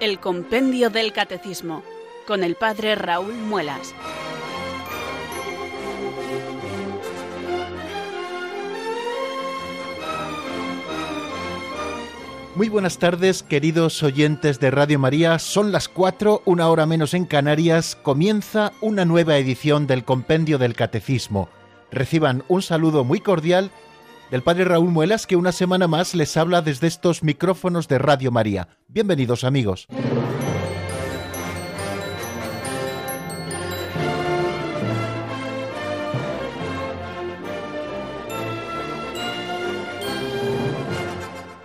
El Compendio del Catecismo, con el Padre Raúl Muelas. Muy buenas tardes, queridos oyentes de Radio María. Son las cuatro, una hora menos en Canarias. Comienza una nueva edición del Compendio del Catecismo. Reciban un saludo muy cordial del Padre Raúl Muelas, que una semana más les habla desde estos micrófonos de Radio María. Bienvenidos, amigos.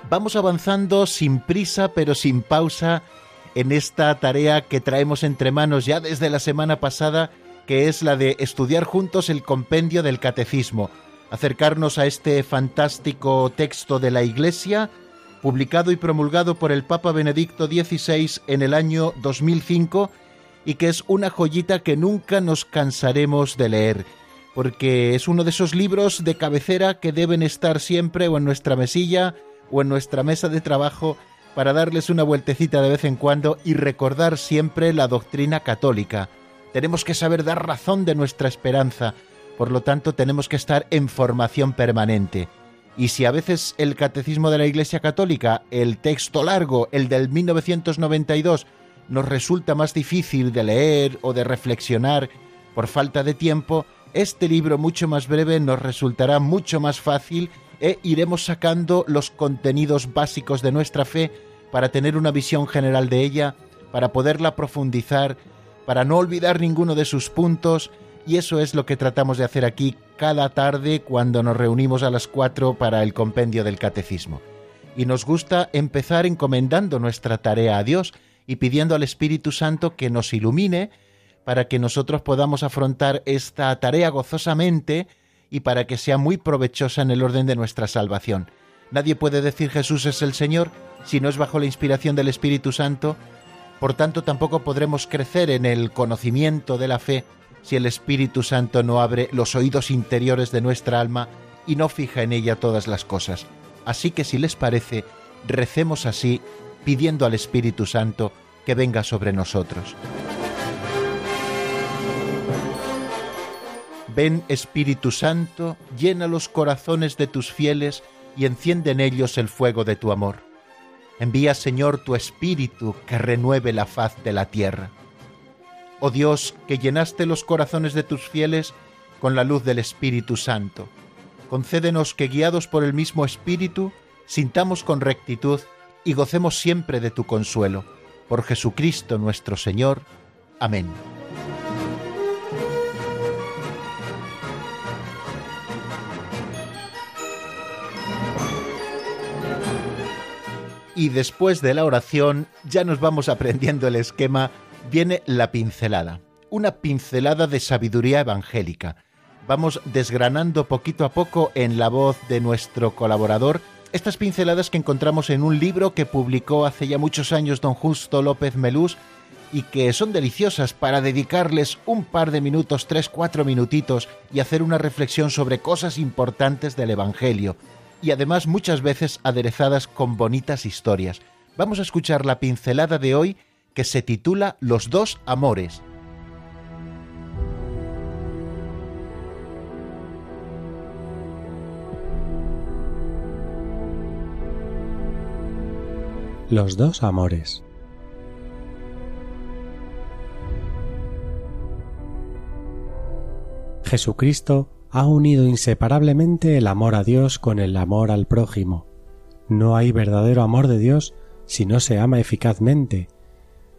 Vamos avanzando sin prisa pero sin pausa en esta tarea que traemos entre manos ya desde la semana pasada, que es la de estudiar juntos el compendio del catecismo, acercarnos a este fantástico texto de la Iglesia, publicado y promulgado por el Papa Benedicto XVI en el año 2005, y que es una joyita que nunca nos cansaremos de leer, porque es uno de esos libros de cabecera que deben estar siempre o en nuestra mesilla, o en nuestra mesa de trabajo para darles una vueltecita de vez en cuando y recordar siempre la doctrina católica. Tenemos que saber dar razón de nuestra esperanza, por lo tanto tenemos que estar en formación permanente. Y si a veces el Catecismo de la Iglesia Católica, el texto largo, el del 1992, nos resulta más difícil de leer o de reflexionar por falta de tiempo, este libro mucho más breve nos resultará mucho más fácil e iremos sacando los contenidos básicos de nuestra fe para tener una visión general de ella, para poderla profundizar, para no olvidar ninguno de sus puntos, y eso es lo que tratamos de hacer aquí cada tarde cuando nos reunimos a las cuatro para el compendio del catecismo. Y nos gusta empezar encomendando nuestra tarea a Dios y pidiendo al Espíritu Santo que nos ilumine para que nosotros podamos afrontar esta tarea gozosamente, y para que sea muy provechosa en el orden de nuestra salvación. Nadie puede decir Jesús es el Señor si no es bajo la inspiración del Espíritu Santo, por tanto tampoco podremos crecer en el conocimiento de la fe si el Espíritu Santo no abre los oídos interiores de nuestra alma y no fija en ella todas las cosas. Así que si les parece, recemos así, pidiendo al Espíritu Santo que venga sobre nosotros. Ven Espíritu Santo, llena los corazones de tus fieles y enciende en ellos el fuego de tu amor. Envía, Señor, tu Espíritu que renueve la faz de la tierra. Oh Dios, que llenaste los corazones de tus fieles con la luz del Espíritu Santo, concédenos que, guiados por el mismo Espíritu, sintamos con rectitud y gocemos siempre de tu consuelo. Por Jesucristo nuestro Señor. Amén. y después de la oración ya nos vamos aprendiendo el esquema, viene la pincelada, una pincelada de sabiduría evangélica. Vamos desgranando poquito a poco en la voz de nuestro colaborador estas pinceladas que encontramos en un libro que publicó hace ya muchos años don Justo López Melús y que son deliciosas para dedicarles un par de minutos, tres, cuatro minutitos y hacer una reflexión sobre cosas importantes del Evangelio, y además muchas veces aderezadas con bonitas historias. Vamos a escuchar la pincelada de hoy que se titula Los dos amores. Los dos amores. Jesucristo ha unido inseparablemente el amor a Dios con el amor al prójimo. No hay verdadero amor de Dios si no se ama eficazmente,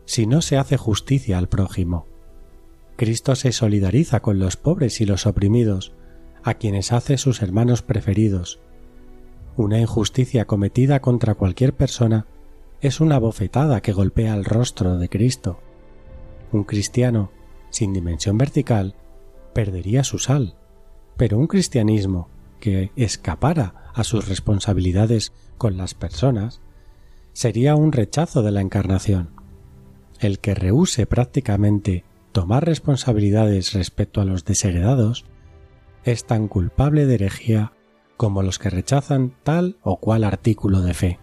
si no se hace justicia al prójimo. Cristo se solidariza con los pobres y los oprimidos, a quienes hace sus hermanos preferidos. Una injusticia cometida contra cualquier persona es una bofetada que golpea el rostro de Cristo. Un cristiano sin dimensión vertical perdería su sal pero un cristianismo que escapara a sus responsabilidades con las personas sería un rechazo de la encarnación. El que rehúse prácticamente tomar responsabilidades respecto a los desheredados es tan culpable de herejía como los que rechazan tal o cual artículo de fe.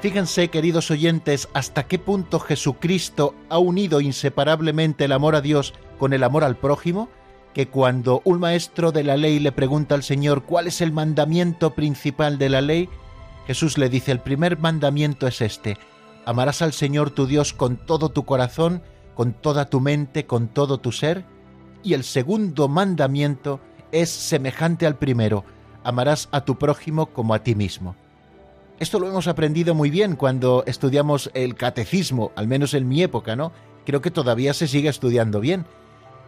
Fíjense, queridos oyentes, hasta qué punto Jesucristo ha unido inseparablemente el amor a Dios con el amor al prójimo, que cuando un maestro de la ley le pregunta al Señor cuál es el mandamiento principal de la ley, Jesús le dice, el primer mandamiento es este, amarás al Señor tu Dios con todo tu corazón, con toda tu mente, con todo tu ser, y el segundo mandamiento es semejante al primero, amarás a tu prójimo como a ti mismo. Esto lo hemos aprendido muy bien cuando estudiamos el catecismo, al menos en mi época, ¿no? Creo que todavía se sigue estudiando bien.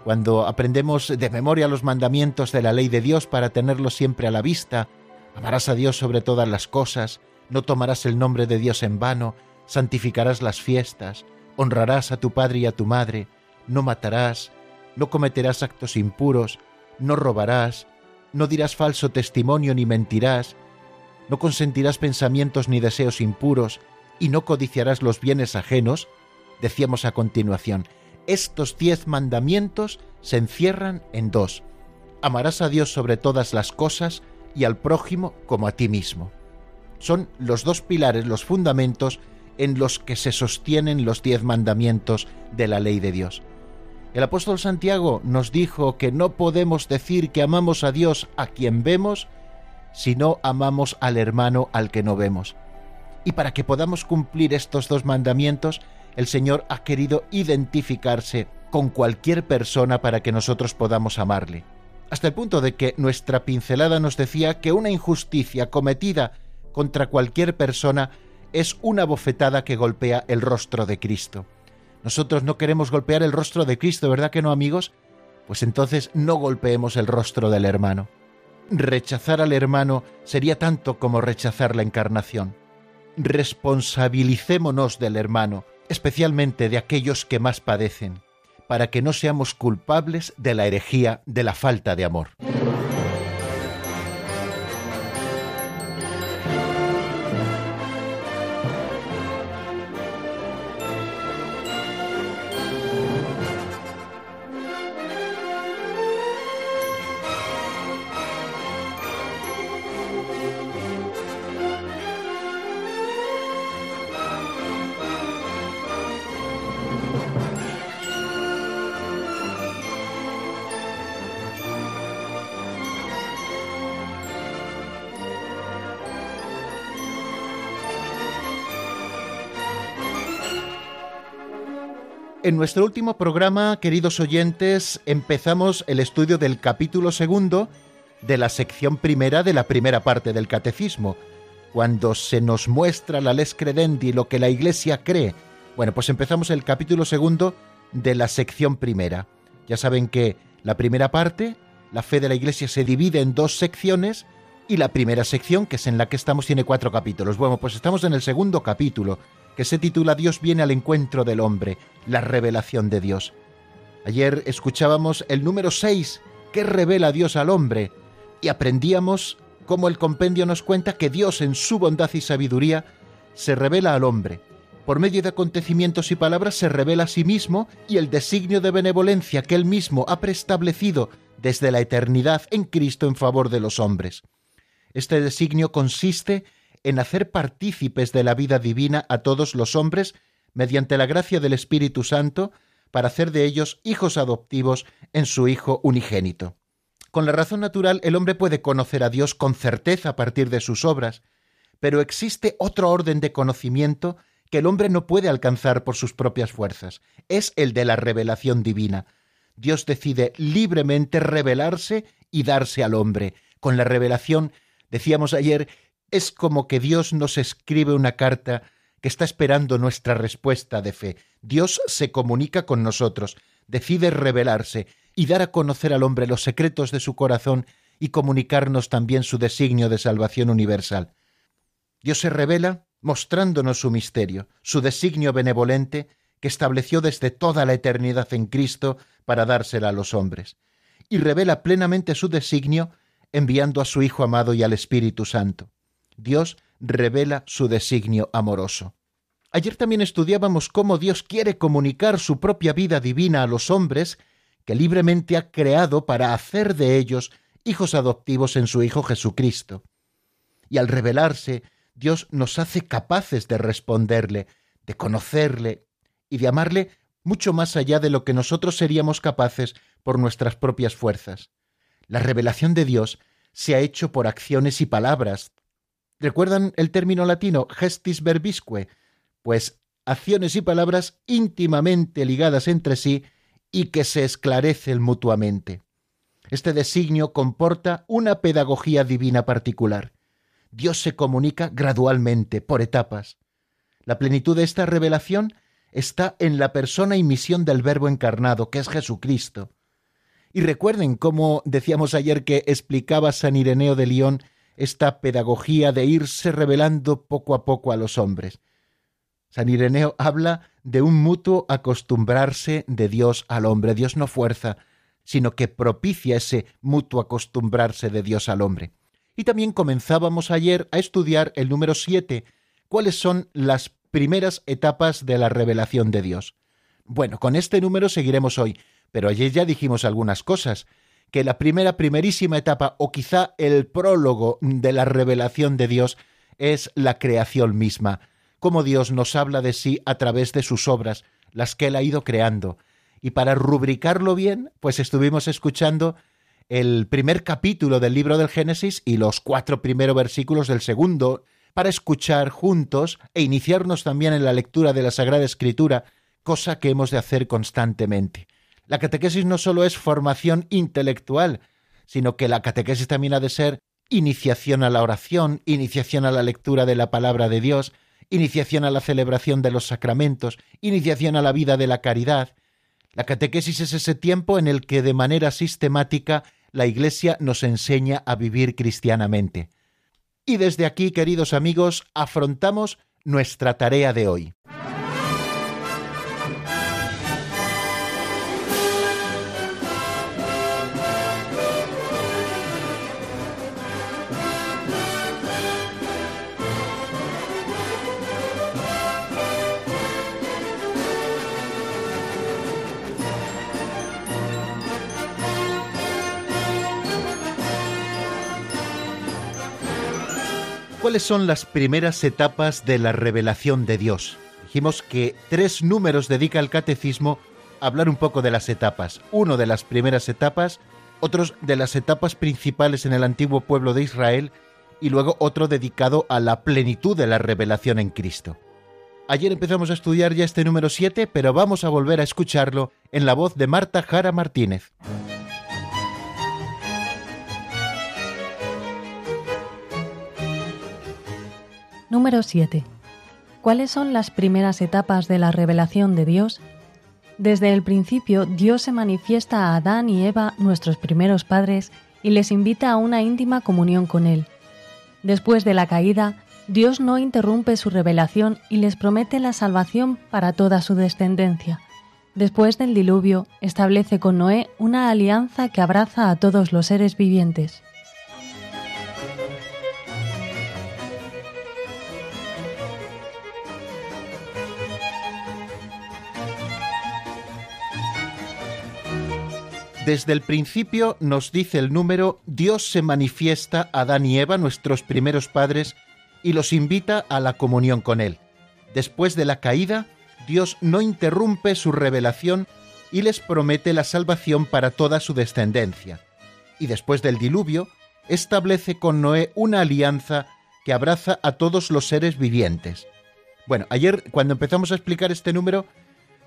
Cuando aprendemos de memoria los mandamientos de la ley de Dios para tenerlos siempre a la vista, amarás a Dios sobre todas las cosas, no tomarás el nombre de Dios en vano, santificarás las fiestas, honrarás a tu padre y a tu madre, no matarás, no cometerás actos impuros, no robarás, no dirás falso testimonio ni mentirás, no consentirás pensamientos ni deseos impuros, y no codiciarás los bienes ajenos, decíamos a continuación, estos diez mandamientos se encierran en dos. Amarás a Dios sobre todas las cosas y al prójimo como a ti mismo. Son los dos pilares, los fundamentos en los que se sostienen los diez mandamientos de la ley de Dios. El apóstol Santiago nos dijo que no podemos decir que amamos a Dios a quien vemos, si no amamos al hermano al que no vemos. Y para que podamos cumplir estos dos mandamientos, el Señor ha querido identificarse con cualquier persona para que nosotros podamos amarle. Hasta el punto de que nuestra pincelada nos decía que una injusticia cometida contra cualquier persona es una bofetada que golpea el rostro de Cristo. Nosotros no queremos golpear el rostro de Cristo, ¿verdad que no, amigos? Pues entonces no golpeemos el rostro del hermano rechazar al hermano sería tanto como rechazar la encarnación. Responsabilicémonos del hermano, especialmente de aquellos que más padecen, para que no seamos culpables de la herejía de la falta de amor. En nuestro último programa, queridos oyentes, empezamos el estudio del capítulo segundo de la sección primera de la primera parte del catecismo, cuando se nos muestra la les credendi, lo que la Iglesia cree. Bueno, pues empezamos el capítulo segundo de la sección primera. Ya saben que la primera parte, la fe de la Iglesia, se divide en dos secciones y la primera sección, que es en la que estamos, tiene cuatro capítulos. Bueno, pues estamos en el segundo capítulo, que se titula Dios viene al encuentro del hombre, la revelación de Dios. Ayer escuchábamos el número 6, que revela Dios al hombre, y aprendíamos cómo el compendio nos cuenta que Dios en su bondad y sabiduría se revela al hombre. Por medio de acontecimientos y palabras se revela a sí mismo y el designio de benevolencia que él mismo ha preestablecido desde la eternidad en Cristo en favor de los hombres. Este designio consiste en hacer partícipes de la vida divina a todos los hombres mediante la gracia del Espíritu Santo para hacer de ellos hijos adoptivos en su Hijo unigénito. Con la razón natural el hombre puede conocer a Dios con certeza a partir de sus obras, pero existe otro orden de conocimiento que el hombre no puede alcanzar por sus propias fuerzas. Es el de la revelación divina. Dios decide libremente revelarse y darse al hombre. Con la revelación, decíamos ayer, es como que Dios nos escribe una carta que está esperando nuestra respuesta de fe. Dios se comunica con nosotros, decide revelarse y dar a conocer al hombre los secretos de su corazón y comunicarnos también su designio de salvación universal. Dios se revela mostrándonos su misterio, su designio benevolente que estableció desde toda la eternidad en Cristo para dársela a los hombres, y revela plenamente su designio enviando a su Hijo amado y al Espíritu Santo. Dios revela su designio amoroso. Ayer también estudiábamos cómo Dios quiere comunicar su propia vida divina a los hombres que libremente ha creado para hacer de ellos hijos adoptivos en su Hijo Jesucristo. Y al revelarse, Dios nos hace capaces de responderle, de conocerle y de amarle mucho más allá de lo que nosotros seríamos capaces por nuestras propias fuerzas. La revelación de Dios se ha hecho por acciones y palabras. ¿Recuerdan el término latino gestis verbisque? Pues acciones y palabras íntimamente ligadas entre sí y que se esclarecen mutuamente. Este designio comporta una pedagogía divina particular. Dios se comunica gradualmente, por etapas. La plenitud de esta revelación está en la persona y misión del Verbo encarnado, que es Jesucristo. Y recuerden cómo decíamos ayer que explicaba San Ireneo de León esta pedagogía de irse revelando poco a poco a los hombres. San Ireneo habla de un mutuo acostumbrarse de Dios al hombre. Dios no fuerza, sino que propicia ese mutuo acostumbrarse de Dios al hombre. Y también comenzábamos ayer a estudiar el número siete, cuáles son las primeras etapas de la revelación de Dios. Bueno, con este número seguiremos hoy, pero ayer ya dijimos algunas cosas, que la primera, primerísima etapa, o quizá el prólogo de la revelación de Dios, es la creación misma, cómo Dios nos habla de sí a través de sus obras, las que Él ha ido creando. Y para rubricarlo bien, pues estuvimos escuchando el primer capítulo del libro del Génesis y los cuatro primeros versículos del segundo, para escuchar juntos e iniciarnos también en la lectura de la Sagrada Escritura, cosa que hemos de hacer constantemente. La catequesis no solo es formación intelectual, sino que la catequesis también ha de ser iniciación a la oración, iniciación a la lectura de la palabra de Dios, iniciación a la celebración de los sacramentos, iniciación a la vida de la caridad. La catequesis es ese tiempo en el que de manera sistemática la Iglesia nos enseña a vivir cristianamente. Y desde aquí, queridos amigos, afrontamos nuestra tarea de hoy. ¿Cuáles son las primeras etapas de la revelación de Dios? Dijimos que tres números dedica el catecismo a hablar un poco de las etapas. Uno de las primeras etapas, otros de las etapas principales en el antiguo pueblo de Israel y luego otro dedicado a la plenitud de la revelación en Cristo. Ayer empezamos a estudiar ya este número 7, pero vamos a volver a escucharlo en la voz de Marta Jara Martínez. Número 7. ¿Cuáles son las primeras etapas de la revelación de Dios? Desde el principio, Dios se manifiesta a Adán y Eva, nuestros primeros padres, y les invita a una íntima comunión con Él. Después de la caída, Dios no interrumpe su revelación y les promete la salvación para toda su descendencia. Después del diluvio, establece con Noé una alianza que abraza a todos los seres vivientes. Desde el principio nos dice el número, Dios se manifiesta a Adán y Eva, nuestros primeros padres, y los invita a la comunión con Él. Después de la caída, Dios no interrumpe su revelación y les promete la salvación para toda su descendencia. Y después del diluvio, establece con Noé una alianza que abraza a todos los seres vivientes. Bueno, ayer cuando empezamos a explicar este número,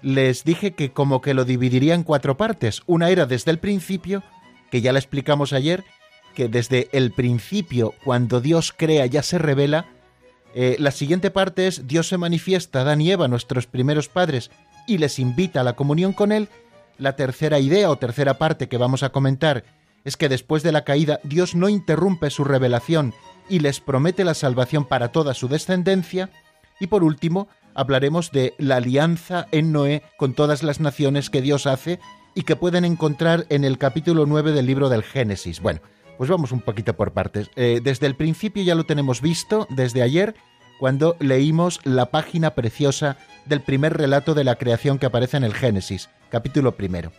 les dije que como que lo dividiría en cuatro partes. Una era desde el principio, que ya la explicamos ayer, que desde el principio, cuando Dios crea, ya se revela. Eh, la siguiente parte es Dios se manifiesta a Adán y Eva, nuestros primeros padres, y les invita a la comunión con Él. La tercera idea o tercera parte que vamos a comentar es que después de la caída Dios no interrumpe su revelación y les promete la salvación para toda su descendencia. Y por último, hablaremos de la alianza en Noé con todas las naciones que Dios hace y que pueden encontrar en el capítulo 9 del libro del Génesis. Bueno, pues vamos un poquito por partes. Eh, desde el principio ya lo tenemos visto, desde ayer, cuando leímos la página preciosa del primer relato de la creación que aparece en el Génesis, capítulo primero.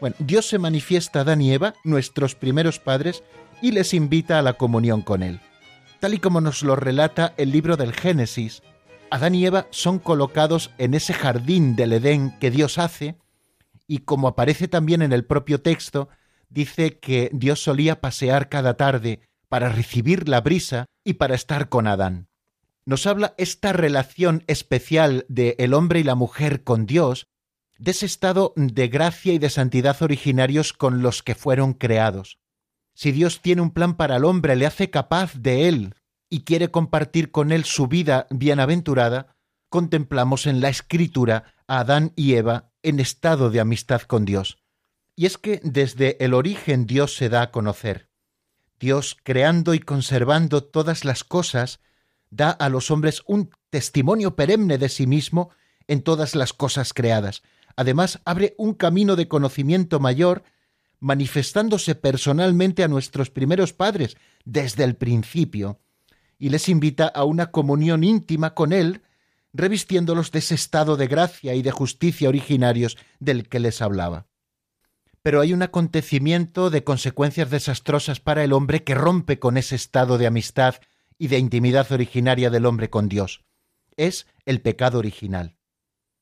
Bueno, Dios se manifiesta a Adán y Eva, nuestros primeros padres, y les invita a la comunión con Él. Tal y como nos lo relata el libro del Génesis, Adán y Eva son colocados en ese jardín del Edén que Dios hace, y como aparece también en el propio texto, dice que Dios solía pasear cada tarde para recibir la brisa y para estar con Adán. Nos habla esta relación especial de el hombre y la mujer con Dios, de ese estado de gracia y de santidad originarios con los que fueron creados. Si Dios tiene un plan para el hombre, le hace capaz de él y quiere compartir con él su vida bienaventurada, contemplamos en la escritura a Adán y Eva en estado de amistad con Dios. Y es que desde el origen Dios se da a conocer. Dios, creando y conservando todas las cosas, da a los hombres un testimonio perenne de sí mismo en todas las cosas creadas. Además, abre un camino de conocimiento mayor, manifestándose personalmente a nuestros primeros padres desde el principio, y les invita a una comunión íntima con Él, revistiéndolos de ese estado de gracia y de justicia originarios del que les hablaba. Pero hay un acontecimiento de consecuencias desastrosas para el hombre que rompe con ese estado de amistad y de intimidad originaria del hombre con Dios. Es el pecado original.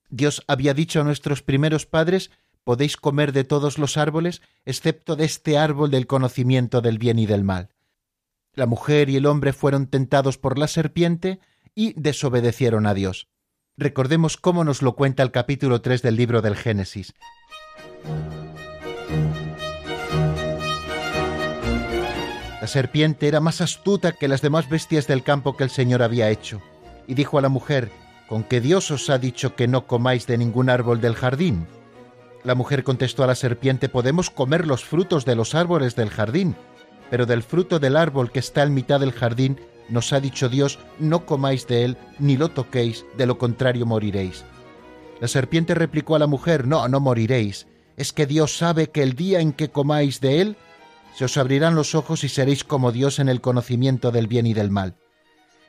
Dios había dicho a nuestros primeros padres podéis comer de todos los árboles, excepto de este árbol del conocimiento del bien y del mal. La mujer y el hombre fueron tentados por la serpiente y desobedecieron a Dios. Recordemos cómo nos lo cuenta el capítulo 3 del libro del Génesis. La serpiente era más astuta que las demás bestias del campo que el Señor había hecho, y dijo a la mujer, ¿con qué Dios os ha dicho que no comáis de ningún árbol del jardín? La mujer contestó a la serpiente, podemos comer los frutos de los árboles del jardín, pero del fruto del árbol que está en mitad del jardín, nos ha dicho Dios, no comáis de él, ni lo toquéis, de lo contrario moriréis. La serpiente replicó a la mujer, no, no moriréis, es que Dios sabe que el día en que comáis de él, se os abrirán los ojos y seréis como Dios en el conocimiento del bien y del mal.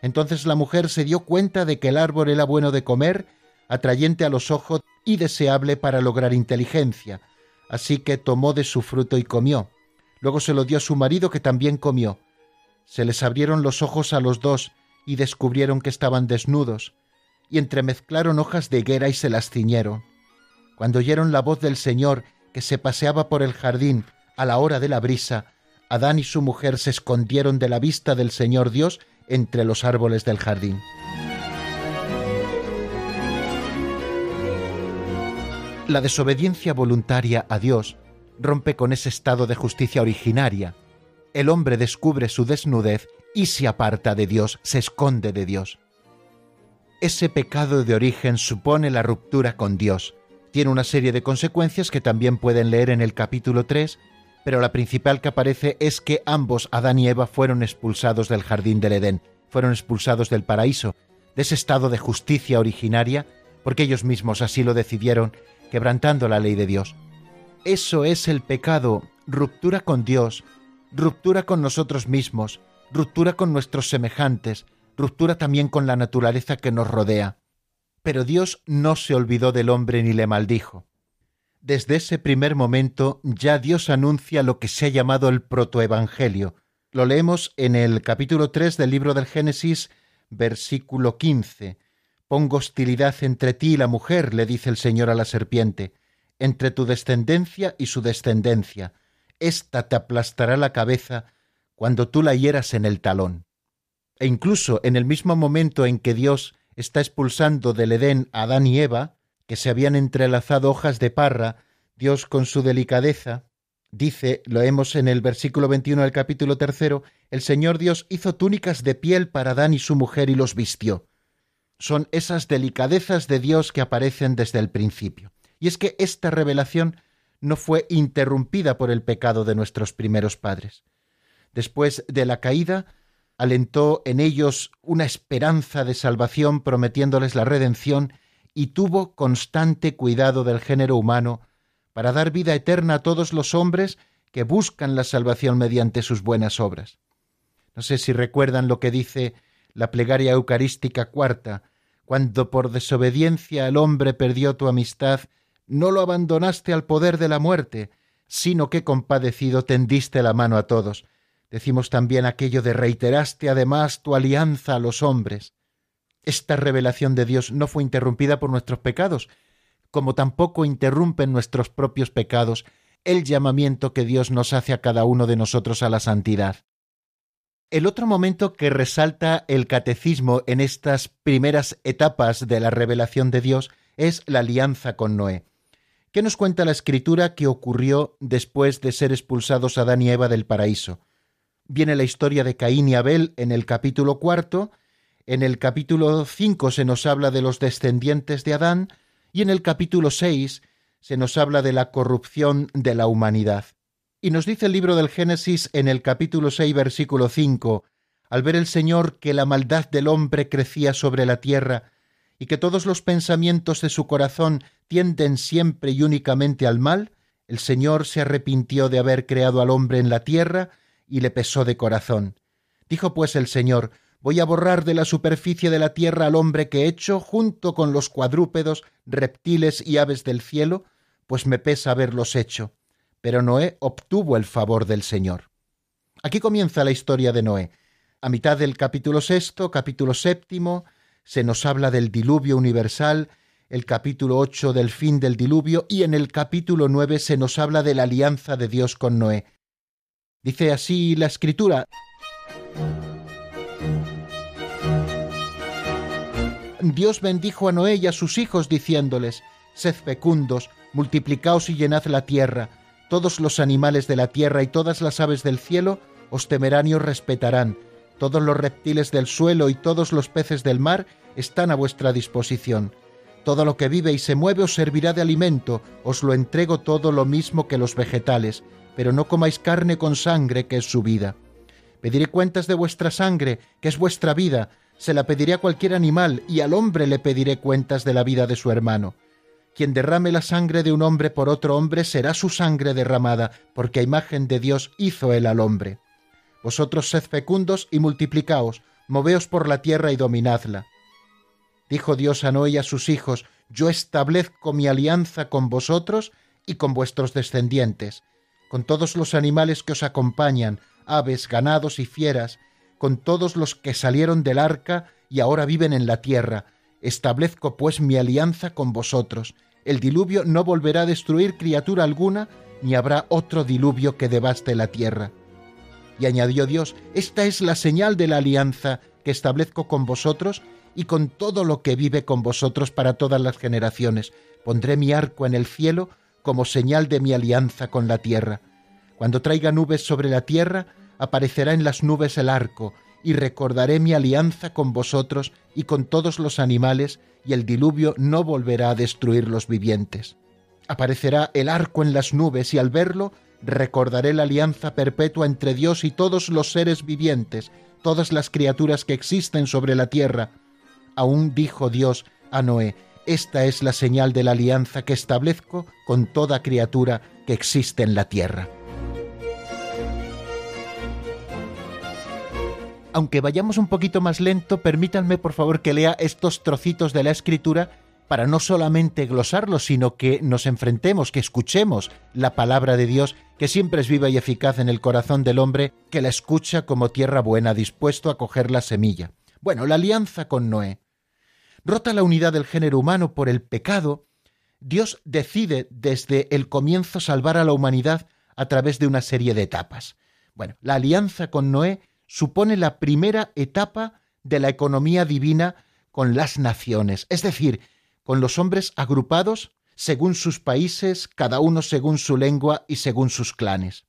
Entonces la mujer se dio cuenta de que el árbol era bueno de comer, atrayente a los ojos y deseable para lograr inteligencia, así que tomó de su fruto y comió. Luego se lo dio a su marido que también comió. Se les abrieron los ojos a los dos y descubrieron que estaban desnudos, y entremezclaron hojas de higuera y se las ciñeron. Cuando oyeron la voz del Señor que se paseaba por el jardín a la hora de la brisa, Adán y su mujer se escondieron de la vista del Señor Dios entre los árboles del jardín. La desobediencia voluntaria a Dios rompe con ese estado de justicia originaria. El hombre descubre su desnudez y se aparta de Dios, se esconde de Dios. Ese pecado de origen supone la ruptura con Dios. Tiene una serie de consecuencias que también pueden leer en el capítulo 3, pero la principal que aparece es que ambos, Adán y Eva, fueron expulsados del jardín del Edén, fueron expulsados del paraíso, de ese estado de justicia originaria, porque ellos mismos así lo decidieron, quebrantando la ley de Dios. Eso es el pecado, ruptura con Dios, ruptura con nosotros mismos, ruptura con nuestros semejantes, ruptura también con la naturaleza que nos rodea. Pero Dios no se olvidó del hombre ni le maldijo. Desde ese primer momento ya Dios anuncia lo que se ha llamado el protoevangelio. Lo leemos en el capítulo 3 del libro del Génesis, versículo 15. Pongo hostilidad entre ti y la mujer, le dice el Señor a la serpiente entre tu descendencia y su descendencia. Esta te aplastará la cabeza cuando tú la hieras en el talón. E incluso en el mismo momento en que Dios está expulsando del Edén a Adán y Eva, que se habían entrelazado hojas de parra, Dios con su delicadeza, dice, lo hemos en el versículo 21 del capítulo tercero, el Señor Dios hizo túnicas de piel para Adán y su mujer y los vistió. Son esas delicadezas de Dios que aparecen desde el principio. Y es que esta revelación no fue interrumpida por el pecado de nuestros primeros padres. Después de la caída, alentó en ellos una esperanza de salvación prometiéndoles la redención y tuvo constante cuidado del género humano para dar vida eterna a todos los hombres que buscan la salvación mediante sus buenas obras. No sé si recuerdan lo que dice la plegaria eucarística cuarta, cuando por desobediencia el hombre perdió tu amistad no lo abandonaste al poder de la muerte, sino que compadecido tendiste la mano a todos. Decimos también aquello de reiteraste además tu alianza a los hombres. Esta revelación de Dios no fue interrumpida por nuestros pecados, como tampoco interrumpen nuestros propios pecados el llamamiento que Dios nos hace a cada uno de nosotros a la santidad. El otro momento que resalta el catecismo en estas primeras etapas de la revelación de Dios es la alianza con Noé. ¿Qué nos cuenta la escritura que ocurrió después de ser expulsados Adán y Eva del paraíso? Viene la historia de Caín y Abel en el capítulo cuarto, en el capítulo cinco se nos habla de los descendientes de Adán, y en el capítulo seis se nos habla de la corrupción de la humanidad. Y nos dice el libro del Génesis en el capítulo 6, versículo 5, al ver el Señor que la maldad del hombre crecía sobre la tierra, y que todos los pensamientos de su corazón tienden siempre y únicamente al mal, el Señor se arrepintió de haber creado al hombre en la tierra y le pesó de corazón. Dijo pues el Señor, voy a borrar de la superficie de la tierra al hombre que he hecho, junto con los cuadrúpedos, reptiles y aves del cielo, pues me pesa haberlos hecho pero Noé obtuvo el favor del Señor. Aquí comienza la historia de Noé. A mitad del capítulo sexto, capítulo séptimo, se nos habla del diluvio universal, el capítulo ocho del fin del diluvio y en el capítulo nueve se nos habla de la alianza de Dios con Noé. Dice así la escritura. Dios bendijo a Noé y a sus hijos diciéndoles, Sed fecundos, multiplicaos y llenad la tierra, todos los animales de la tierra y todas las aves del cielo os temerán y os respetarán. Todos los reptiles del suelo y todos los peces del mar están a vuestra disposición. Todo lo que vive y se mueve os servirá de alimento, os lo entrego todo lo mismo que los vegetales, pero no comáis carne con sangre, que es su vida. Pediré cuentas de vuestra sangre, que es vuestra vida, se la pediré a cualquier animal, y al hombre le pediré cuentas de la vida de su hermano. Quien derrame la sangre de un hombre por otro hombre será su sangre derramada, porque a imagen de Dios hizo él al hombre. Vosotros sed fecundos y multiplicaos, moveos por la tierra y dominadla. Dijo Dios a Noé y a sus hijos, Yo establezco mi alianza con vosotros y con vuestros descendientes, con todos los animales que os acompañan, aves, ganados y fieras, con todos los que salieron del arca y ahora viven en la tierra. Establezco pues mi alianza con vosotros, el diluvio no volverá a destruir criatura alguna, ni habrá otro diluvio que devaste la tierra. Y añadió Dios, esta es la señal de la alianza que establezco con vosotros y con todo lo que vive con vosotros para todas las generaciones. Pondré mi arco en el cielo como señal de mi alianza con la tierra. Cuando traiga nubes sobre la tierra, aparecerá en las nubes el arco, y recordaré mi alianza con vosotros y con todos los animales, y el diluvio no volverá a destruir los vivientes. Aparecerá el arco en las nubes, y al verlo recordaré la alianza perpetua entre Dios y todos los seres vivientes, todas las criaturas que existen sobre la tierra. Aún dijo Dios a Noé, esta es la señal de la alianza que establezco con toda criatura que existe en la tierra. aunque vayamos un poquito más lento, permítanme por favor que lea estos trocitos de la escritura para no solamente glosarlos, sino que nos enfrentemos, que escuchemos la palabra de Dios, que siempre es viva y eficaz en el corazón del hombre, que la escucha como tierra buena, dispuesto a coger la semilla. Bueno, la alianza con Noé. Rota la unidad del género humano por el pecado, Dios decide desde el comienzo salvar a la humanidad a través de una serie de etapas. Bueno, la alianza con Noé supone la primera etapa de la economía divina con las naciones, es decir, con los hombres agrupados según sus países, cada uno según su lengua y según sus clanes.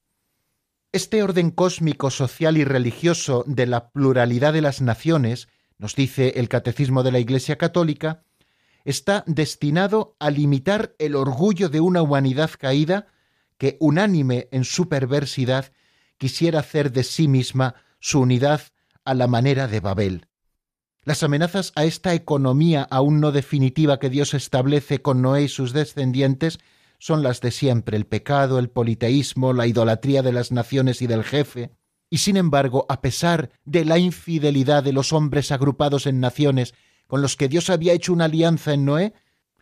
Este orden cósmico, social y religioso de la pluralidad de las naciones, nos dice el Catecismo de la Iglesia Católica, está destinado a limitar el orgullo de una humanidad caída que, unánime en su perversidad, quisiera hacer de sí misma su unidad a la manera de Babel. Las amenazas a esta economía aún no definitiva que Dios establece con Noé y sus descendientes son las de siempre, el pecado, el politeísmo, la idolatría de las naciones y del jefe. Y sin embargo, a pesar de la infidelidad de los hombres agrupados en naciones con los que Dios había hecho una alianza en Noé,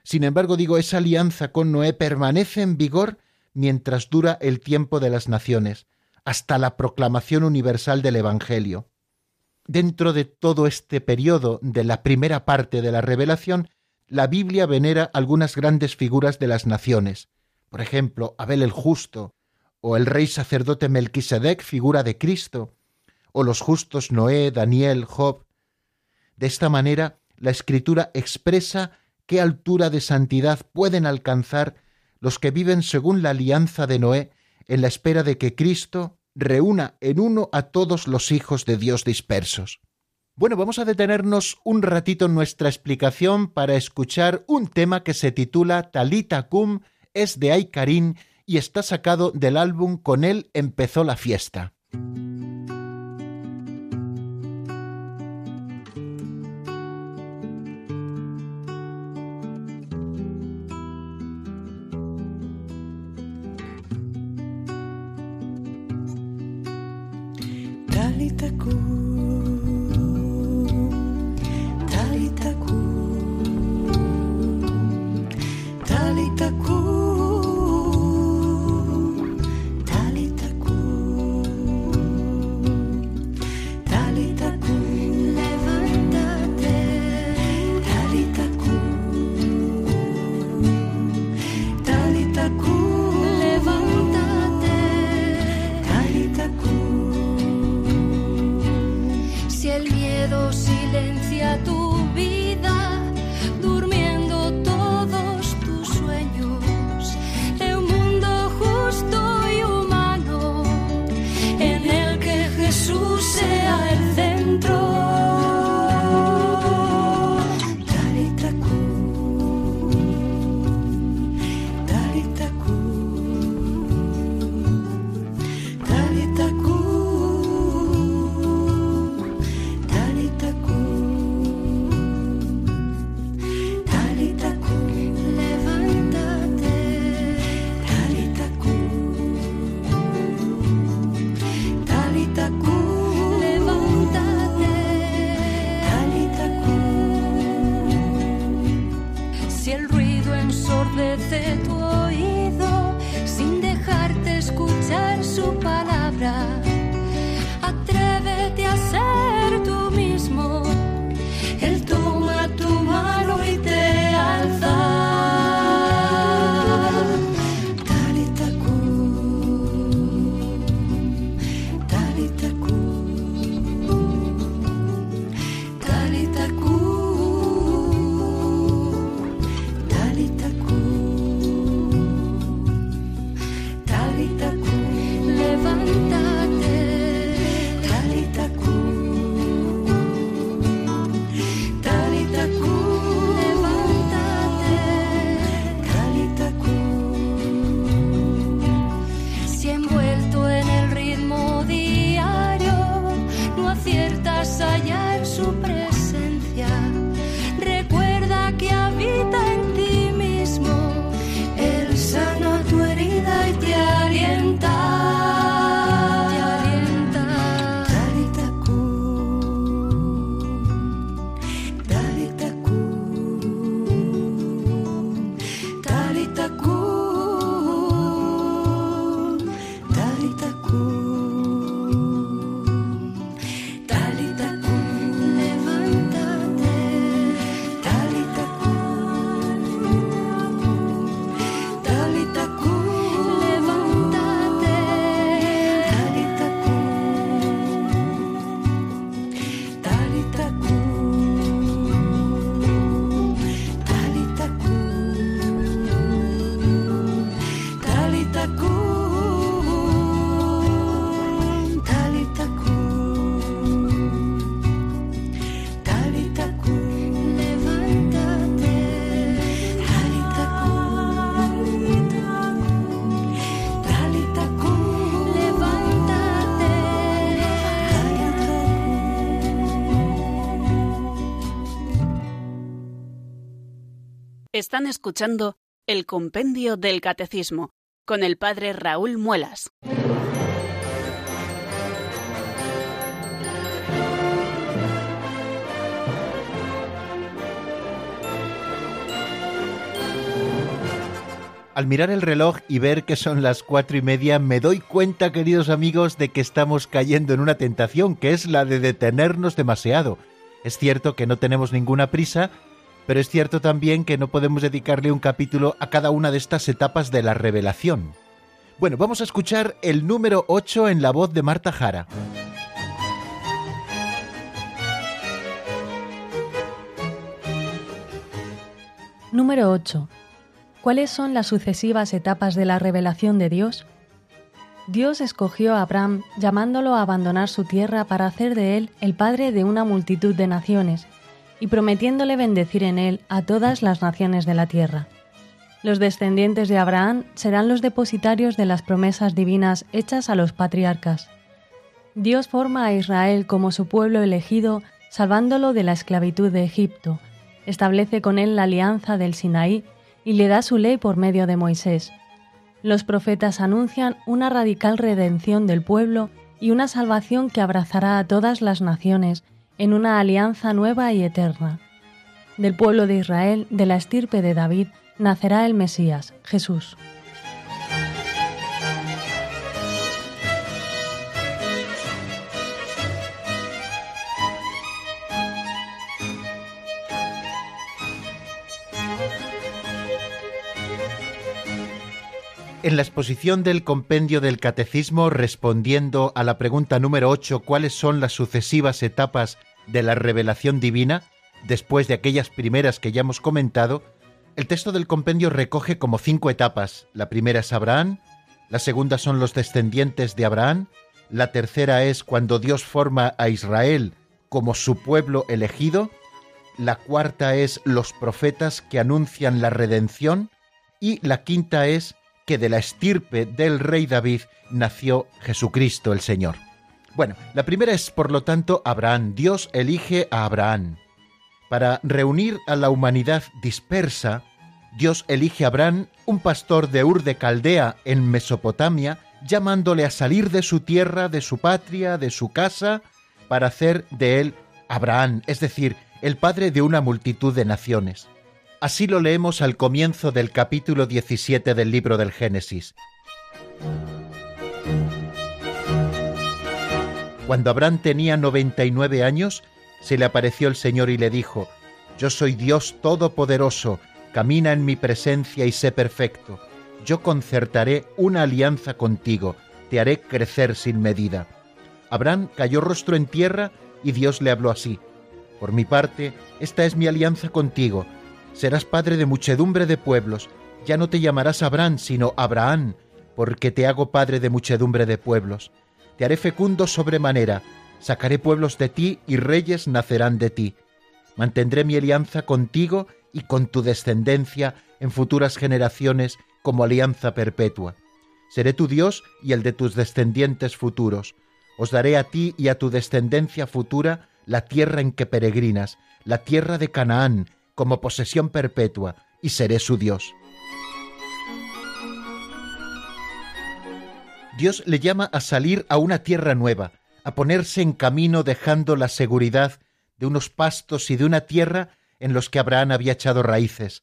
sin embargo digo, esa alianza con Noé permanece en vigor mientras dura el tiempo de las naciones hasta la proclamación universal del Evangelio. Dentro de todo este periodo de la primera parte de la revelación, la Biblia venera algunas grandes figuras de las naciones, por ejemplo, Abel el justo, o el rey sacerdote Melquisedec, figura de Cristo, o los justos Noé, Daniel, Job. De esta manera, la Escritura expresa qué altura de santidad pueden alcanzar los que viven según la alianza de Noé en la espera de que Cristo reúna en uno a todos los hijos de Dios dispersos. Bueno, vamos a detenernos un ratito en nuestra explicación para escuchar un tema que se titula Talita Cum, es de Aikarin y está sacado del álbum Con él empezó la fiesta. Están escuchando el Compendio del Catecismo con el Padre Raúl Muelas. Al mirar el reloj y ver que son las cuatro y media, me doy cuenta, queridos amigos, de que estamos cayendo en una tentación, que es la de detenernos demasiado. Es cierto que no tenemos ninguna prisa, pero es cierto también que no podemos dedicarle un capítulo a cada una de estas etapas de la revelación. Bueno, vamos a escuchar el número 8 en la voz de Marta Jara. Número 8. ¿Cuáles son las sucesivas etapas de la revelación de Dios? Dios escogió a Abraham llamándolo a abandonar su tierra para hacer de él el padre de una multitud de naciones y prometiéndole bendecir en él a todas las naciones de la tierra. Los descendientes de Abraham serán los depositarios de las promesas divinas hechas a los patriarcas. Dios forma a Israel como su pueblo elegido, salvándolo de la esclavitud de Egipto, establece con él la alianza del Sinaí y le da su ley por medio de Moisés. Los profetas anuncian una radical redención del pueblo y una salvación que abrazará a todas las naciones en una alianza nueva y eterna. Del pueblo de Israel, de la estirpe de David, nacerá el Mesías, Jesús. En la exposición del compendio del Catecismo, respondiendo a la pregunta número 8, ¿cuáles son las sucesivas etapas de la revelación divina? Después de aquellas primeras que ya hemos comentado, el texto del compendio recoge como cinco etapas. La primera es Abraham, la segunda son los descendientes de Abraham, la tercera es cuando Dios forma a Israel como su pueblo elegido, la cuarta es los profetas que anuncian la redención y la quinta es que de la estirpe del rey David nació Jesucristo el Señor. Bueno, la primera es, por lo tanto, Abraham. Dios elige a Abraham. Para reunir a la humanidad dispersa, Dios elige a Abraham, un pastor de Ur de Caldea en Mesopotamia, llamándole a salir de su tierra, de su patria, de su casa, para hacer de él Abraham, es decir, el padre de una multitud de naciones. Así lo leemos al comienzo del capítulo 17 del libro del Génesis. Cuando Abraham tenía 99 años, se le apareció el Señor y le dijo, Yo soy Dios Todopoderoso, camina en mi presencia y sé perfecto. Yo concertaré una alianza contigo, te haré crecer sin medida. Abraham cayó rostro en tierra y Dios le habló así, Por mi parte, esta es mi alianza contigo, serás padre de muchedumbre de pueblos, ya no te llamarás Abraham, sino Abraham, porque te hago padre de muchedumbre de pueblos. Te haré fecundo sobremanera, sacaré pueblos de ti y reyes nacerán de ti. Mantendré mi alianza contigo y con tu descendencia en futuras generaciones como alianza perpetua. Seré tu Dios y el de tus descendientes futuros. Os daré a ti y a tu descendencia futura la tierra en que peregrinas, la tierra de Canaán, como posesión perpetua, y seré su Dios. Dios le llama a salir a una tierra nueva, a ponerse en camino dejando la seguridad de unos pastos y de una tierra en los que Abraham había echado raíces.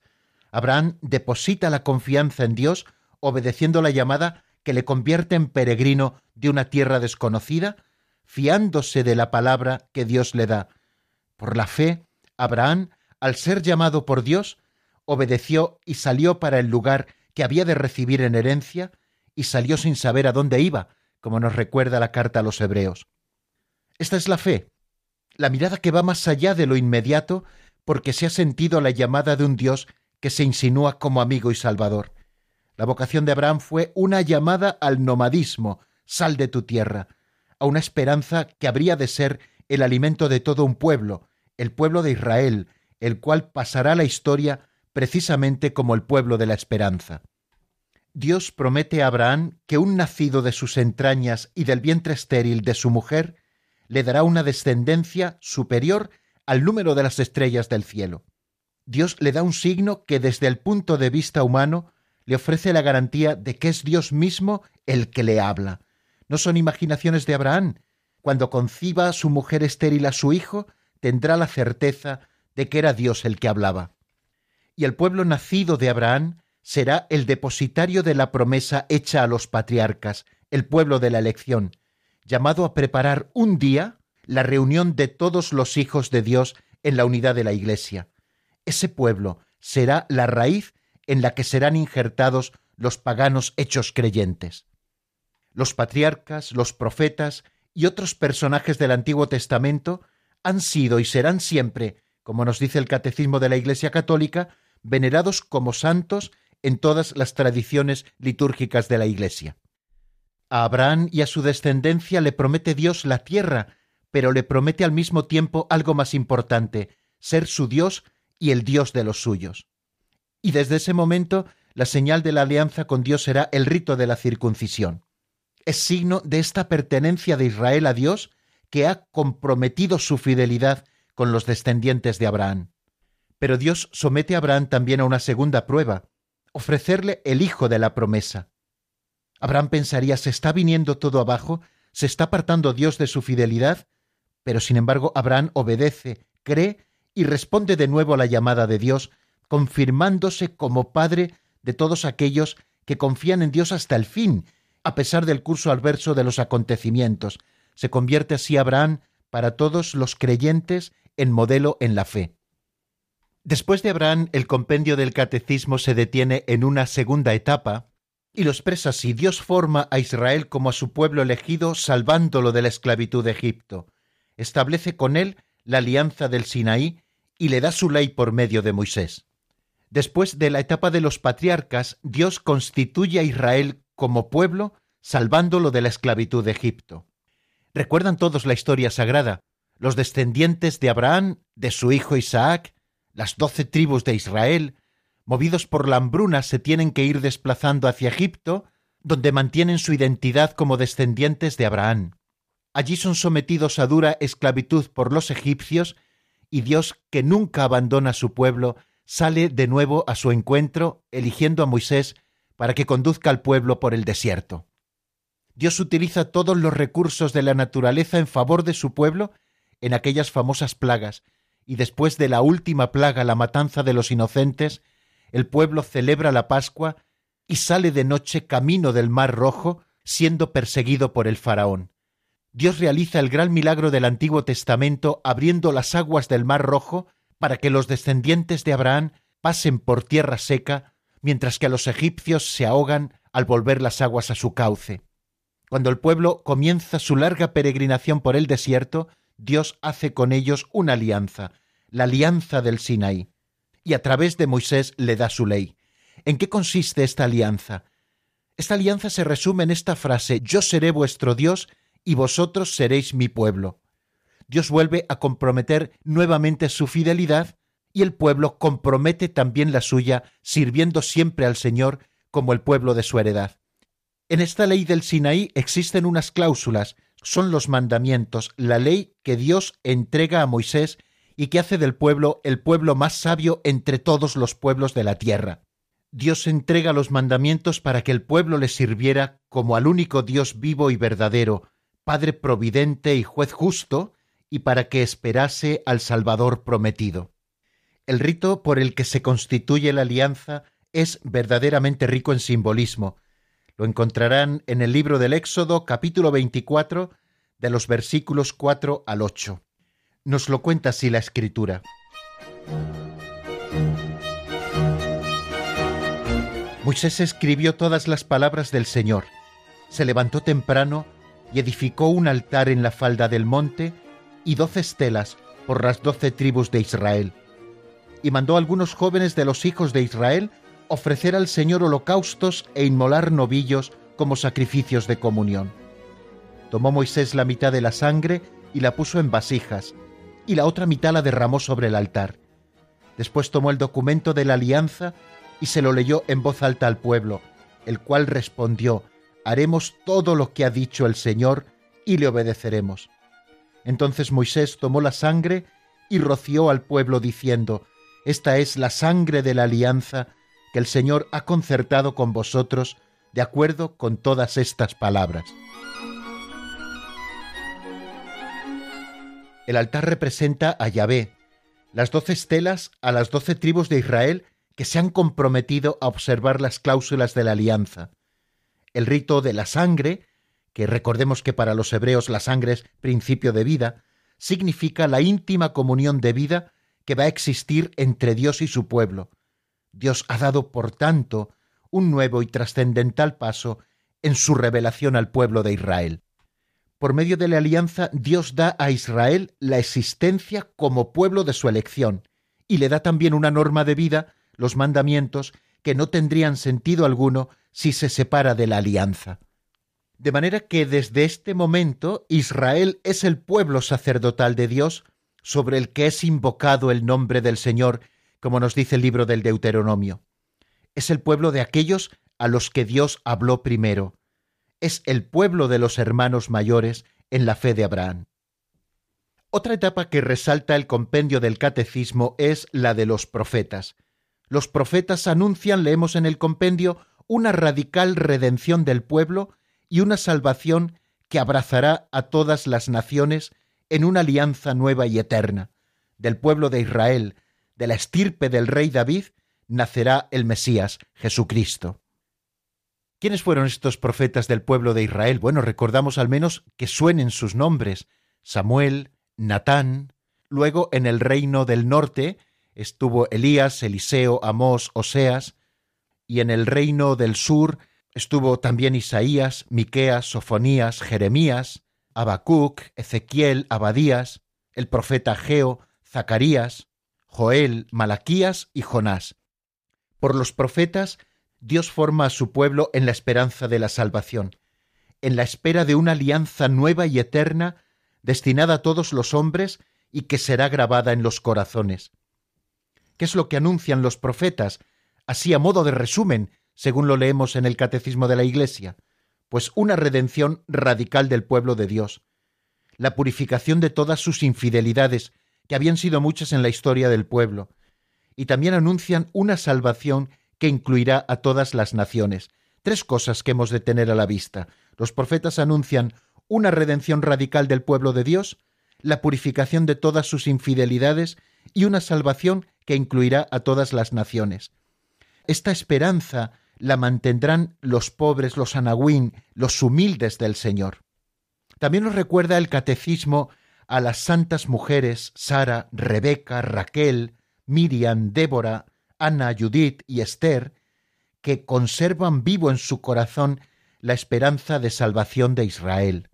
Abraham deposita la confianza en Dios obedeciendo la llamada que le convierte en peregrino de una tierra desconocida, fiándose de la palabra que Dios le da. Por la fe, Abraham al ser llamado por Dios, obedeció y salió para el lugar que había de recibir en herencia, y salió sin saber a dónde iba, como nos recuerda la carta a los hebreos. Esta es la fe, la mirada que va más allá de lo inmediato, porque se ha sentido la llamada de un Dios que se insinúa como amigo y salvador. La vocación de Abraham fue una llamada al nomadismo, sal de tu tierra, a una esperanza que habría de ser el alimento de todo un pueblo, el pueblo de Israel, el cual pasará la historia precisamente como el pueblo de la esperanza. Dios promete a Abraham que un nacido de sus entrañas y del vientre estéril de su mujer le dará una descendencia superior al número de las estrellas del cielo. Dios le da un signo que desde el punto de vista humano le ofrece la garantía de que es Dios mismo el que le habla. No son imaginaciones de Abraham. Cuando conciba a su mujer estéril a su hijo, tendrá la certeza de que era Dios el que hablaba. Y el pueblo nacido de Abraham será el depositario de la promesa hecha a los patriarcas, el pueblo de la elección, llamado a preparar un día la reunión de todos los hijos de Dios en la unidad de la Iglesia. Ese pueblo será la raíz en la que serán injertados los paganos hechos creyentes. Los patriarcas, los profetas y otros personajes del Antiguo Testamento han sido y serán siempre, como nos dice el Catecismo de la Iglesia Católica, venerados como santos en todas las tradiciones litúrgicas de la Iglesia. A Abraham y a su descendencia le promete Dios la tierra, pero le promete al mismo tiempo algo más importante, ser su Dios y el Dios de los suyos. Y desde ese momento la señal de la alianza con Dios será el rito de la circuncisión. Es signo de esta pertenencia de Israel a Dios que ha comprometido su fidelidad con los descendientes de Abraham. Pero Dios somete a Abraham también a una segunda prueba, ofrecerle el hijo de la promesa. Abraham pensaría, se está viniendo todo abajo, se está apartando Dios de su fidelidad, pero sin embargo Abraham obedece, cree y responde de nuevo a la llamada de Dios, confirmándose como padre de todos aquellos que confían en Dios hasta el fin, a pesar del curso adverso de los acontecimientos. Se convierte así Abraham para todos los creyentes en modelo en la fe. Después de Abraham, el compendio del catecismo se detiene en una segunda etapa y lo expresa así: Dios forma a Israel como a su pueblo elegido, salvándolo de la esclavitud de Egipto. Establece con él la alianza del Sinaí y le da su ley por medio de Moisés. Después de la etapa de los patriarcas, Dios constituye a Israel como pueblo, salvándolo de la esclavitud de Egipto. Recuerdan todos la historia sagrada, los descendientes de Abraham, de su hijo Isaac, las doce tribus de Israel, movidos por la hambruna, se tienen que ir desplazando hacia Egipto, donde mantienen su identidad como descendientes de Abraham. Allí son sometidos a dura esclavitud por los egipcios, y Dios, que nunca abandona a su pueblo, sale de nuevo a su encuentro, eligiendo a Moisés para que conduzca al pueblo por el desierto. Dios utiliza todos los recursos de la naturaleza en favor de su pueblo en aquellas famosas plagas, y después de la última plaga, la matanza de los inocentes, el pueblo celebra la Pascua y sale de noche camino del Mar Rojo, siendo perseguido por el faraón. Dios realiza el gran milagro del Antiguo Testamento abriendo las aguas del Mar Rojo para que los descendientes de Abraham pasen por tierra seca, mientras que a los egipcios se ahogan al volver las aguas a su cauce. Cuando el pueblo comienza su larga peregrinación por el desierto, Dios hace con ellos una alianza, la alianza del Sinaí, y a través de Moisés le da su ley. ¿En qué consiste esta alianza? Esta alianza se resume en esta frase, Yo seré vuestro Dios y vosotros seréis mi pueblo. Dios vuelve a comprometer nuevamente su fidelidad y el pueblo compromete también la suya, sirviendo siempre al Señor como el pueblo de su heredad. En esta ley del Sinaí existen unas cláusulas, son los mandamientos, la ley que Dios entrega a Moisés y que hace del pueblo el pueblo más sabio entre todos los pueblos de la tierra. Dios entrega los mandamientos para que el pueblo le sirviera como al único Dios vivo y verdadero, Padre providente y juez justo, y para que esperase al Salvador prometido. El rito por el que se constituye la alianza es verdaderamente rico en simbolismo. Lo encontrarán en el libro del Éxodo capítulo 24 de los versículos 4 al 8. Nos lo cuenta así la escritura. Moisés escribió todas las palabras del Señor. Se levantó temprano y edificó un altar en la falda del monte y doce estelas por las doce tribus de Israel. Y mandó a algunos jóvenes de los hijos de Israel ofrecer al Señor holocaustos e inmolar novillos como sacrificios de comunión. Tomó Moisés la mitad de la sangre y la puso en vasijas, y la otra mitad la derramó sobre el altar. Después tomó el documento de la alianza y se lo leyó en voz alta al pueblo, el cual respondió, Haremos todo lo que ha dicho el Señor y le obedeceremos. Entonces Moisés tomó la sangre y roció al pueblo diciendo, Esta es la sangre de la alianza que el Señor ha concertado con vosotros de acuerdo con todas estas palabras. El altar representa a Yahvé, las doce estelas a las doce tribus de Israel que se han comprometido a observar las cláusulas de la alianza. El rito de la sangre, que recordemos que para los hebreos la sangre es principio de vida, significa la íntima comunión de vida que va a existir entre Dios y su pueblo. Dios ha dado, por tanto, un nuevo y trascendental paso en su revelación al pueblo de Israel. Por medio de la alianza, Dios da a Israel la existencia como pueblo de su elección y le da también una norma de vida, los mandamientos, que no tendrían sentido alguno si se separa de la alianza. De manera que desde este momento Israel es el pueblo sacerdotal de Dios sobre el que es invocado el nombre del Señor, como nos dice el libro del Deuteronomio. Es el pueblo de aquellos a los que Dios habló primero. Es el pueblo de los hermanos mayores en la fe de Abraham. Otra etapa que resalta el compendio del catecismo es la de los profetas. Los profetas anuncian, leemos en el compendio, una radical redención del pueblo y una salvación que abrazará a todas las naciones en una alianza nueva y eterna. Del pueblo de Israel, de la estirpe del rey David, nacerá el Mesías, Jesucristo. ¿Quiénes fueron estos profetas del pueblo de Israel? Bueno, recordamos al menos que suenen sus nombres. Samuel, Natán, luego en el reino del norte estuvo Elías, Eliseo, Amós, Oseas, y en el reino del sur estuvo también Isaías, Miqueas, Sofonías, Jeremías, Habacuc, Ezequiel, Abadías, el profeta Geo, Zacarías, Joel, Malaquías y Jonás. Por los profetas, Dios forma a su pueblo en la esperanza de la salvación, en la espera de una alianza nueva y eterna destinada a todos los hombres y que será grabada en los corazones. ¿Qué es lo que anuncian los profetas? Así a modo de resumen, según lo leemos en el Catecismo de la Iglesia, pues una redención radical del pueblo de Dios, la purificación de todas sus infidelidades, habían sido muchas en la historia del pueblo, y también anuncian una salvación que incluirá a todas las naciones. Tres cosas que hemos de tener a la vista. Los profetas anuncian una redención radical del pueblo de Dios, la purificación de todas sus infidelidades y una salvación que incluirá a todas las naciones. Esta esperanza la mantendrán los pobres, los anagüín, los humildes del Señor. También nos recuerda el catecismo a las santas mujeres Sara, Rebeca, Raquel, Miriam, Débora, Ana, Judith y Esther, que conservan vivo en su corazón la esperanza de salvación de Israel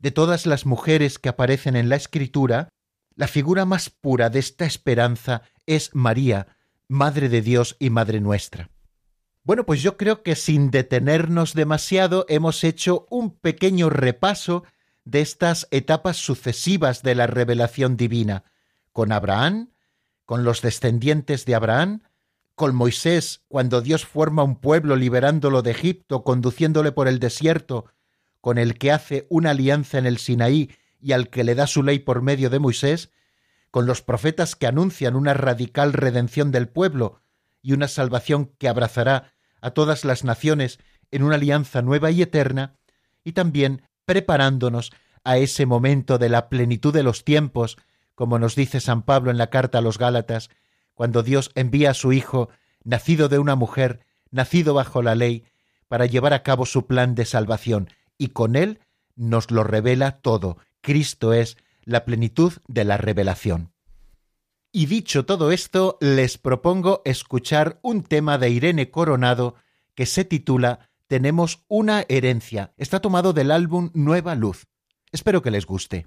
de todas las mujeres que aparecen en la Escritura, la figura más pura de esta esperanza es María, Madre de Dios y Madre nuestra. Bueno, pues yo creo que sin detenernos demasiado hemos hecho un pequeño repaso de estas etapas sucesivas de la revelación divina, con Abraham, con los descendientes de Abraham, con Moisés cuando Dios forma un pueblo liberándolo de Egipto, conduciéndole por el desierto con el que hace una alianza en el Sinaí y al que le da su ley por medio de Moisés, con los profetas que anuncian una radical redención del pueblo y una salvación que abrazará a todas las naciones en una alianza nueva y eterna, y también preparándonos a ese momento de la plenitud de los tiempos, como nos dice San Pablo en la carta a los Gálatas, cuando Dios envía a su Hijo, nacido de una mujer, nacido bajo la ley, para llevar a cabo su plan de salvación, y con él nos lo revela todo. Cristo es la plenitud de la revelación. Y dicho todo esto, les propongo escuchar un tema de Irene Coronado que se titula Tenemos una herencia. Está tomado del álbum Nueva Luz. Espero que les guste.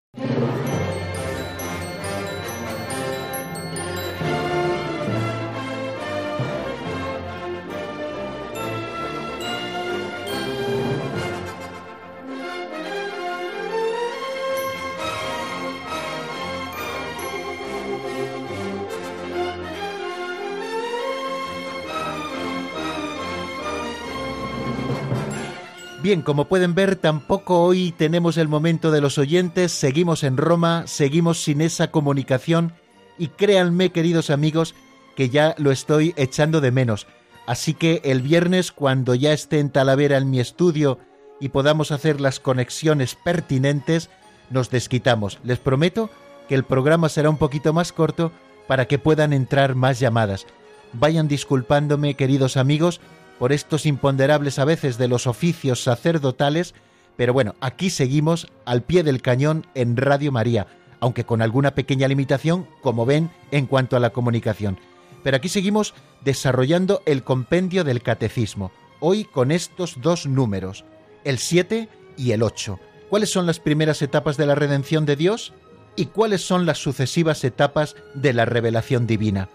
Bien, como pueden ver, tampoco hoy tenemos el momento de los oyentes, seguimos en Roma, seguimos sin esa comunicación y créanme, queridos amigos, que ya lo estoy echando de menos. Así que el viernes, cuando ya esté en Talavera en mi estudio y podamos hacer las conexiones pertinentes, nos desquitamos. Les prometo que el programa será un poquito más corto para que puedan entrar más llamadas. Vayan disculpándome, queridos amigos, por estos imponderables a veces de los oficios sacerdotales, pero bueno, aquí seguimos al pie del cañón en Radio María, aunque con alguna pequeña limitación, como ven, en cuanto a la comunicación. Pero aquí seguimos desarrollando el compendio del catecismo, hoy con estos dos números, el 7 y el 8. ¿Cuáles son las primeras etapas de la redención de Dios? ¿Y cuáles son las sucesivas etapas de la revelación divina?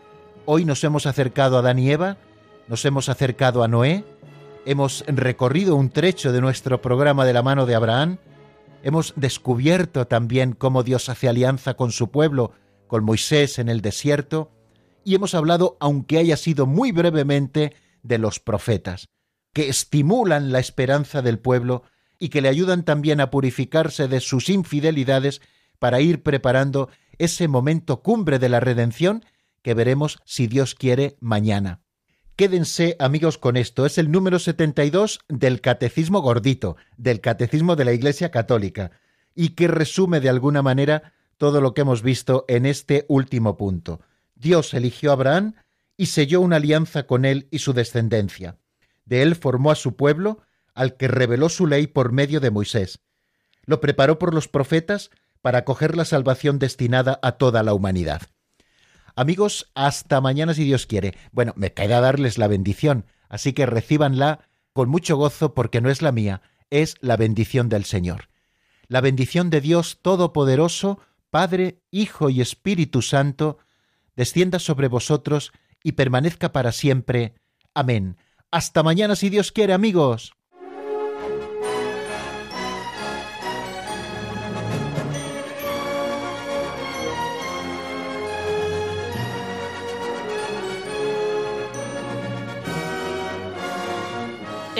Hoy nos hemos acercado a Adán y Eva, nos hemos acercado a Noé, hemos recorrido un trecho de nuestro programa de la mano de Abraham, hemos descubierto también cómo Dios hace alianza con su pueblo, con Moisés en el desierto, y hemos hablado, aunque haya sido muy brevemente, de los profetas, que estimulan la esperanza del pueblo y que le ayudan también a purificarse de sus infidelidades para ir preparando ese momento cumbre de la redención que veremos, si Dios quiere, mañana. Quédense amigos con esto, es el número 72 del Catecismo Gordito, del Catecismo de la Iglesia Católica, y que resume de alguna manera todo lo que hemos visto en este último punto. Dios eligió a Abraham y selló una alianza con él y su descendencia. De él formó a su pueblo, al que reveló su ley por medio de Moisés. Lo preparó por los profetas para acoger la salvación destinada a toda la humanidad. Amigos, hasta mañana si Dios quiere. Bueno, me queda darles la bendición, así que recíbanla con mucho gozo porque no es la mía, es la bendición del Señor. La bendición de Dios Todopoderoso, Padre, Hijo y Espíritu Santo, descienda sobre vosotros y permanezca para siempre. Amén. Hasta mañana si Dios quiere, amigos.